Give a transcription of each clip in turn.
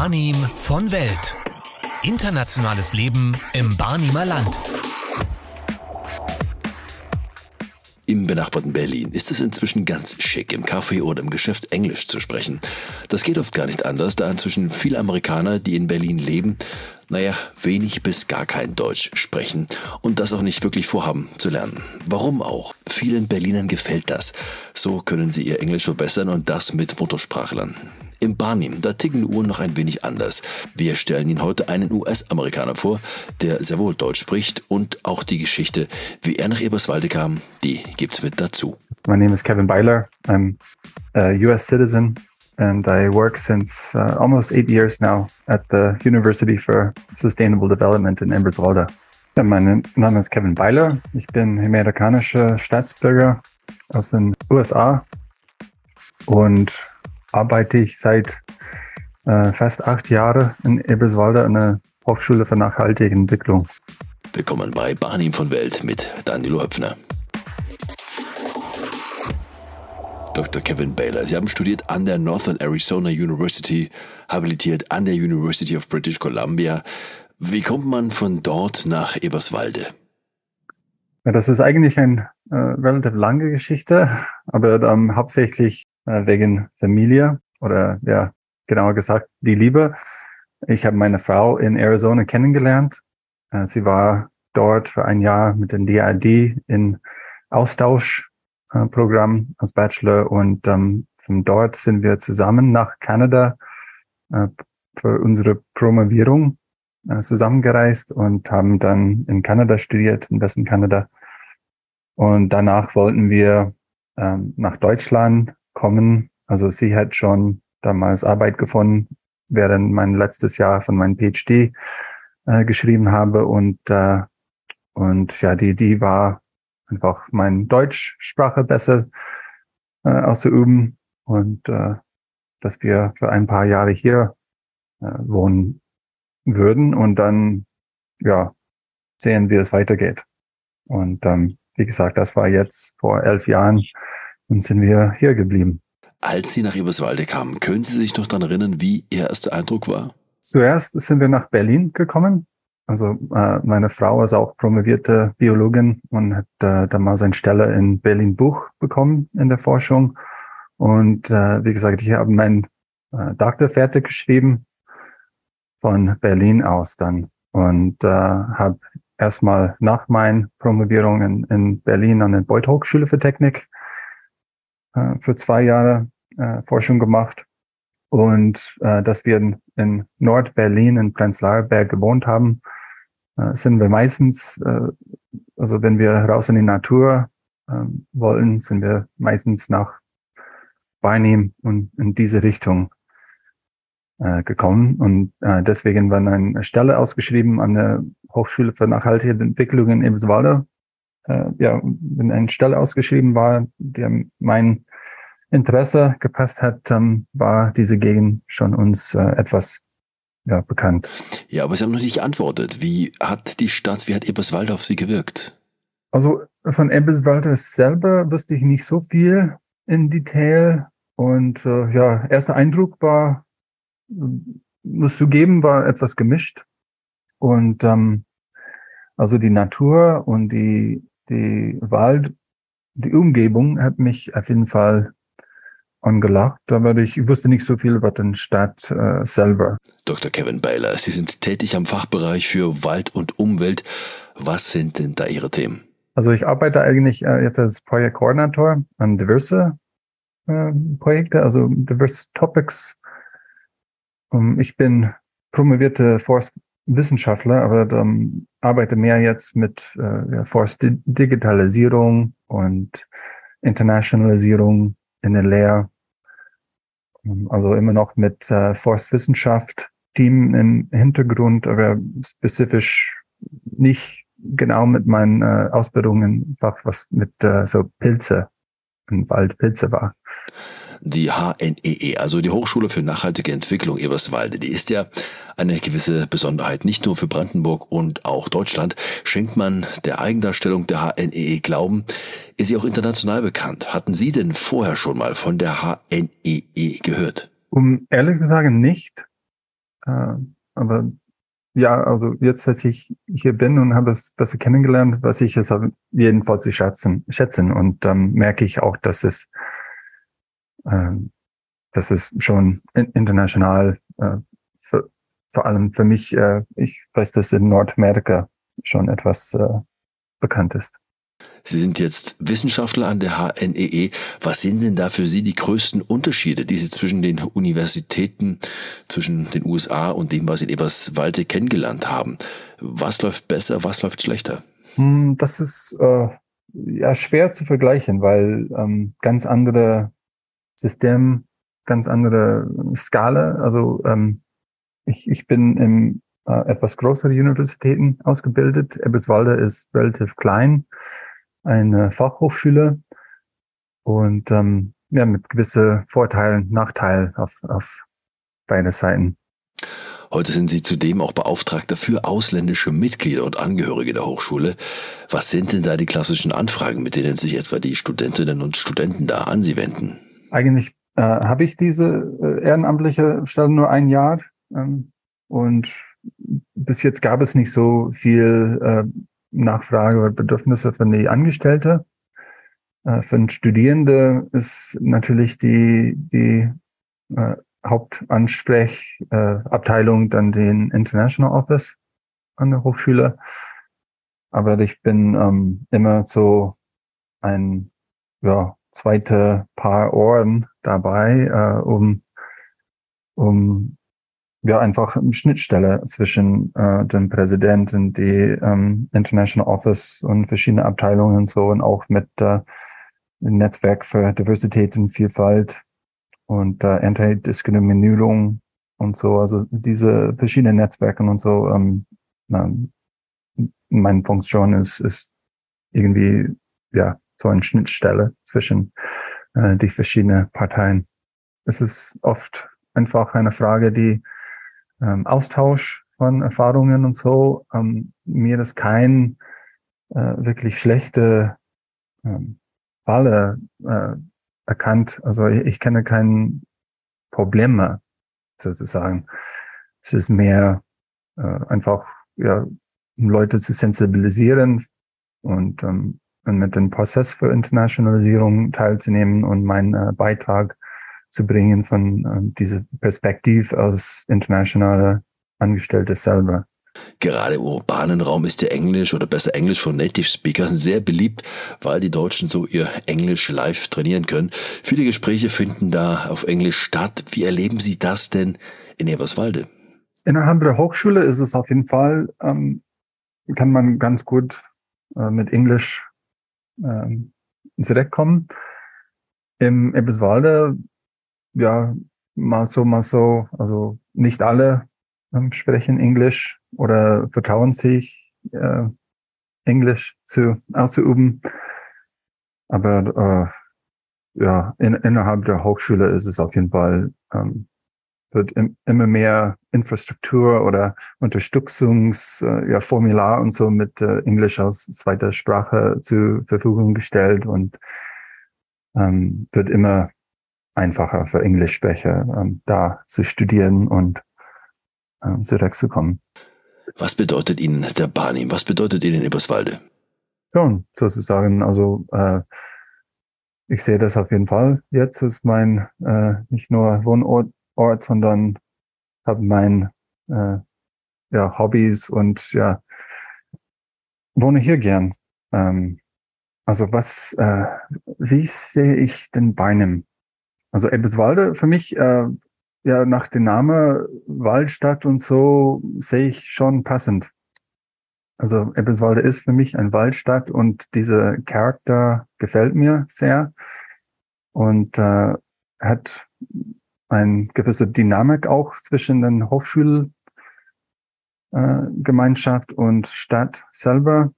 Barnim von Welt. Internationales Leben im Barnimer Land. Im benachbarten Berlin ist es inzwischen ganz schick, im Café oder im Geschäft Englisch zu sprechen. Das geht oft gar nicht anders, da inzwischen viele Amerikaner, die in Berlin leben, naja, wenig bis gar kein Deutsch sprechen und das auch nicht wirklich vorhaben zu lernen. Warum auch? Vielen Berlinern gefällt das. So können sie ihr Englisch verbessern und das mit Muttersprachlern. Im Barnim, da ticken Uhren noch ein wenig anders. Wir stellen Ihnen heute einen US-Amerikaner vor, der sehr wohl Deutsch spricht und auch die Geschichte, wie er nach Eberswalde kam, die gibt's mit dazu. My name is Kevin Byler. I'm a US citizen and I work since uh, almost eight years now at the University for Sustainable Development in Eberswalde. Ja, mein Name ist Kevin Byler. Ich bin amerikanischer Staatsbürger aus den USA und arbeite ich seit äh, fast acht Jahren in Eberswalde an der Hochschule für nachhaltige Entwicklung. Willkommen bei Barnim von Welt mit Danilo Höpfner. Dr. Kevin Baylor. Sie haben studiert an der Northern Arizona University, habilitiert an der University of British Columbia. Wie kommt man von dort nach Eberswalde? Ja, das ist eigentlich eine äh, relativ lange Geschichte, aber ähm, hauptsächlich äh, wegen Familie oder ja, genauer gesagt, die Liebe. Ich habe meine Frau in Arizona kennengelernt. Äh, sie war dort für ein Jahr mit dem DID in Austauschprogramm als Bachelor und ähm, von dort sind wir zusammen nach Kanada äh, für unsere Promovierung äh, zusammengereist und haben dann in Kanada studiert, in Westen Kanada. Und danach wollten wir ähm, nach Deutschland kommen. Also sie hat schon damals Arbeit gefunden, während mein letztes Jahr von meinem PhD äh, geschrieben habe und äh, und ja, die die war einfach meine Deutschsprache besser äh, auszuüben und äh, dass wir für ein paar Jahre hier äh, wohnen würden und dann ja sehen, wie es weitergeht. Und ähm, wie gesagt, das war jetzt vor elf Jahren und sind wir hier geblieben. Als Sie nach Eberswalde kamen, können Sie sich noch daran erinnern, wie Ihr erster Eindruck war? Zuerst sind wir nach Berlin gekommen. Also äh, meine Frau ist auch promovierte Biologin und hat äh, damals eine Stelle in Berlin Buch bekommen in der Forschung. Und äh, wie gesagt, ich habe meinen äh, Doktor fertig geschrieben von Berlin aus dann und äh, habe erstmal nach meiner Promovierung in, in Berlin an der Beuth Hochschule für Technik äh, für zwei Jahre äh, Forschung gemacht. Und äh, dass wir in, in Nord-Berlin, in Prenzlauer gewohnt haben, äh, sind wir meistens, äh, also wenn wir raus in die Natur äh, wollen, sind wir meistens nach Barnim und in diese Richtung äh, gekommen. Und äh, deswegen war eine Stelle ausgeschrieben an der Hochschule für nachhaltige Entwicklung in Eberswalde. Äh, ja, wenn eine Stelle ausgeschrieben war, der mein Interesse gepasst hat, ähm, war diese Gegend schon uns äh, etwas ja, bekannt. Ja, aber Sie haben noch nicht geantwortet. Wie hat die Stadt, wie hat Eberswalde auf Sie gewirkt? Also von Eberswalde selber wusste ich nicht so viel in Detail. Und äh, ja, erster Eindruck war, muss zugeben, war etwas gemischt. Und ähm, also die Natur und die, die Wald, die Umgebung hat mich auf jeden Fall angelacht, aber ich wusste nicht so viel über den Stadt äh, selber. Dr. Kevin Baylor, Sie sind tätig am Fachbereich für Wald und Umwelt. Was sind denn da Ihre Themen? Also ich arbeite eigentlich äh, jetzt als Projektkoordinator an diverse äh, Projekte, also diverse Topics. Um, ich bin promovierte Forstwissenschaftler, aber ähm, arbeite mehr jetzt mit äh, Forstdigitalisierung und Internationalisierung in der Lehre. Also immer noch mit äh, Forstwissenschaft, Team im Hintergrund, aber spezifisch nicht genau mit meinen äh, Ausbildungen, was mit äh, so Pilze und Waldpilze war die HNEE, e, also die Hochschule für nachhaltige Entwicklung Eberswalde, die ist ja eine gewisse Besonderheit. Nicht nur für Brandenburg und auch Deutschland schenkt man der Eigendarstellung der HNEE e Glauben. Ist sie auch international bekannt? Hatten Sie denn vorher schon mal von der HNEE e gehört? Um ehrlich zu sagen, nicht. Äh, aber ja, also jetzt, dass ich hier bin und habe es besser kennengelernt, was ich es jedenfalls zu schätzen, schätzen. Und ähm, merke ich auch, dass es, äh, dass es schon international, äh, für, vor allem für mich, äh, ich weiß, dass in Nordamerika schon etwas äh, bekannt ist. Sie sind jetzt Wissenschaftler an der HNEE. E. Was sind denn da für Sie die größten Unterschiede, die Sie zwischen den Universitäten, zwischen den USA und dem, was Sie in Eberswalde kennengelernt haben? Was läuft besser, was läuft schlechter? Hm, das ist äh, ja schwer zu vergleichen, weil ähm, ganz andere System, ganz andere Skala. Also ähm, ich, ich bin in äh, etwas größere Universitäten ausgebildet. Eberswalde ist relativ klein eine Fachhochschule und ähm, ja, mit gewisse Vorteilen, Nachteilen auf, auf beide Seiten. Heute sind Sie zudem auch Beauftragter für ausländische Mitglieder und Angehörige der Hochschule. Was sind denn da die klassischen Anfragen, mit denen sich etwa die Studentinnen und Studenten da an Sie wenden? Eigentlich äh, habe ich diese äh, ehrenamtliche Stelle nur ein Jahr ähm, und bis jetzt gab es nicht so viel äh, Nachfrage oder Bedürfnisse von die Angestellte. Äh, für Studierende ist natürlich die, die äh, Hauptansprechabteilung äh, dann den International Office an der Hochschule. Aber ich bin ähm, immer so ein ja, zweite Paar Ohren dabei, äh, um, um ja einfach eine Schnittstelle zwischen äh, dem Präsidenten, die ähm, International Office und verschiedene Abteilungen und so und auch mit äh, Netzwerk für Diversität und Vielfalt und äh, Antidiskriminierung und so. Also diese verschiedenen Netzwerke und so. Ähm, na, meine Funktion ist, ist irgendwie ja so eine Schnittstelle zwischen äh, die verschiedenen Parteien. Es ist oft einfach eine Frage, die ähm, Austausch von Erfahrungen und so. Ähm, mir ist kein äh, wirklich schlechte ähm, Falle äh, erkannt. Also ich, ich kenne kein Probleme sozusagen. Es ist mehr äh, einfach, ja, um Leute zu sensibilisieren und, ähm, mit dem Prozess für Internationalisierung teilzunehmen und meinen äh, Beitrag zu bringen von äh, dieser Perspektive als internationale Angestellte selber. Gerade im urbanen Raum ist der Englisch oder besser Englisch von Native Speakern sehr beliebt, weil die Deutschen so ihr Englisch live trainieren können. Viele Gespräche finden da auf Englisch statt. Wie erleben Sie das denn in Eberswalde? Innerhalb der Hochschule ist es auf jeden Fall, ähm, kann man ganz gut äh, mit Englisch ähm, zurechtkommen. Im Eberswalde ja, mal so, mal so. Also nicht alle ähm, sprechen Englisch oder vertrauen sich, äh, Englisch zu auszuüben. Aber äh, ja, in, innerhalb der Hochschule ist es auf jeden Fall ähm, wird im, immer mehr Infrastruktur oder Unterstützungsformular äh, ja, und so mit äh, Englisch als zweiter Sprache zur Verfügung gestellt und ähm, wird immer einfacher für Englischsprecher, ähm, da zu studieren und ähm, zurückzukommen. Was bedeutet Ihnen der Barnim? Was bedeutet Ihnen Eberswalde? Schon, sozusagen. Also äh, ich sehe das auf jeden Fall. Jetzt ist mein äh, nicht nur Wohnort, Ort, sondern habe mein äh, ja, Hobbys und ja wohne hier gern. Ähm, also was, äh, wie sehe ich den Barnim? Also Ebbeswalde für mich, äh, ja, nach dem Namen Waldstadt und so sehe ich schon passend. Also Ebbeswalde ist für mich ein Waldstadt und dieser Charakter gefällt mir sehr und äh, hat eine gewisse Dynamik auch zwischen den Hochschulgemeinschaft äh, und Stadt selber,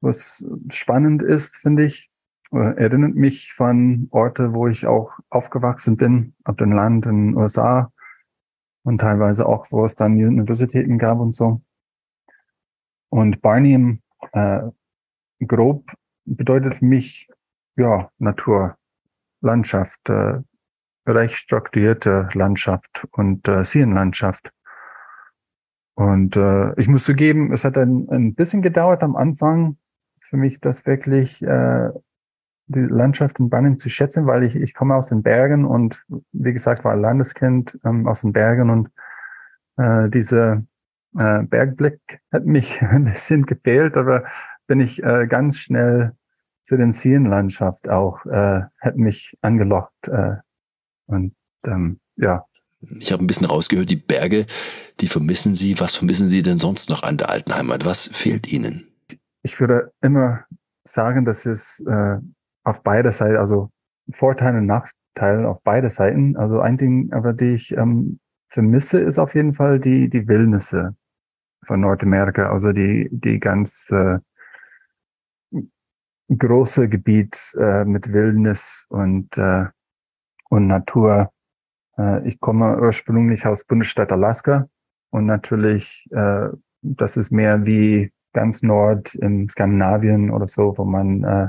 was spannend ist, finde ich erinnert mich von Orte, wo ich auch aufgewachsen bin, auf dem Land in den USA und teilweise auch, wo es dann Universitäten gab und so. Und Barney äh, grob bedeutet für mich ja Natur, Landschaft, äh, recht strukturierte Landschaft und äh, Seenlandschaft. Und äh, ich muss zugeben, es hat ein, ein bisschen gedauert am Anfang für mich, das wirklich äh, die Landschaft in Banning zu schätzen, weil ich, ich komme aus den Bergen und wie gesagt war Landeskind ähm, aus den Bergen und äh, diese äh, Bergblick hat mich ein bisschen gefehlt, aber bin ich äh, ganz schnell zu den Seenlandschaft auch, äh, hat mich angelockt. Äh, und ähm, ja. Ich habe ein bisschen rausgehört, die Berge, die vermissen Sie. Was vermissen Sie denn sonst noch an der alten Heimat? Was fehlt Ihnen? Ich würde immer sagen, dass es äh, auf beide Seiten, also Vorteile und Nachteile auf beide Seiten. Also ein Ding, aber die ich ähm, vermisse, ist auf jeden Fall die, die Wildnisse von Nordamerika, also die, die ganz äh, große Gebiet äh, mit Wildnis und, äh, und Natur. Äh, ich komme ursprünglich aus Bundesstaat Alaska und natürlich, äh, das ist mehr wie ganz Nord in Skandinavien oder so, wo man äh,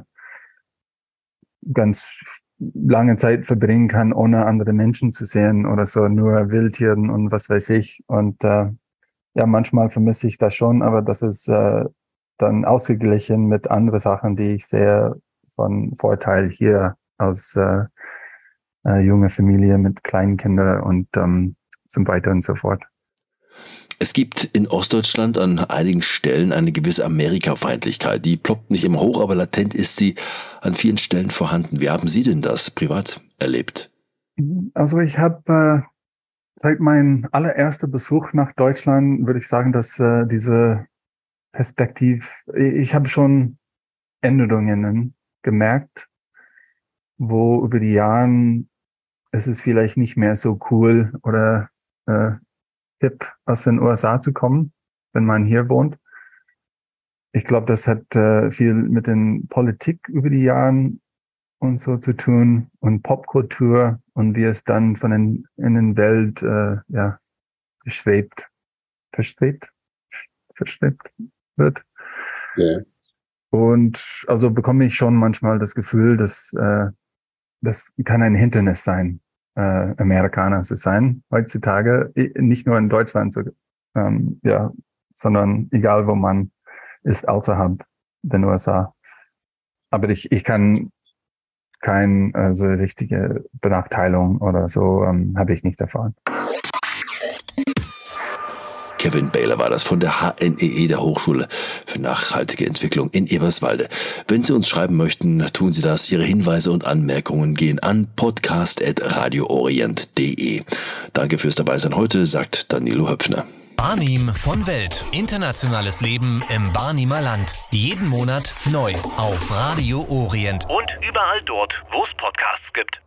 ganz lange Zeit verbringen kann, ohne andere Menschen zu sehen oder so, nur Wildtieren und was weiß ich. Und äh, ja, manchmal vermisse ich das schon, aber das ist äh, dann ausgeglichen mit anderen Sachen, die ich sehr von Vorteil hier als äh, äh, junge Familie mit kleinen Kindern und ähm, zum Weiter und so fort. Es gibt in Ostdeutschland an einigen Stellen eine gewisse Amerikafeindlichkeit. Die ploppt nicht immer hoch, aber latent ist sie an vielen Stellen vorhanden. Wie haben Sie denn das privat erlebt? Also ich habe äh, seit meinem allerersten Besuch nach Deutschland, würde ich sagen, dass äh, diese Perspektiv, ich habe schon Änderungen gemerkt, wo über die Jahren es ist vielleicht nicht mehr so cool oder äh, hip aus den USA zu kommen, wenn man hier wohnt. Ich glaube, das hat äh, viel mit den Politik über die Jahren und so zu tun und Popkultur und wie es dann von den in den Welt äh, ja geschwebt, verschwebt, verschwebt wird. Ja. Und also bekomme ich schon manchmal das Gefühl, dass äh, das kann ein Hindernis sein, äh, Amerikaner zu sein heutzutage, nicht nur in Deutschland, so, ähm, ja, sondern egal wo man ist außerhalb der USA. Aber ich, ich kann keine äh, so richtige Benachteiligung oder so ähm, habe ich nicht erfahren. Kevin Baylor war das von der HNEE, e, der Hochschule für nachhaltige Entwicklung in Eberswalde. Wenn Sie uns schreiben möchten, tun Sie das. Ihre Hinweise und Anmerkungen gehen an podcast.radioorient.de. Danke fürs Dabeisein heute, sagt Danilo Höpfner. Barnim von Welt. Internationales Leben im Barnimer Land. Jeden Monat neu auf Radio Orient. Und überall dort, wo es Podcasts gibt.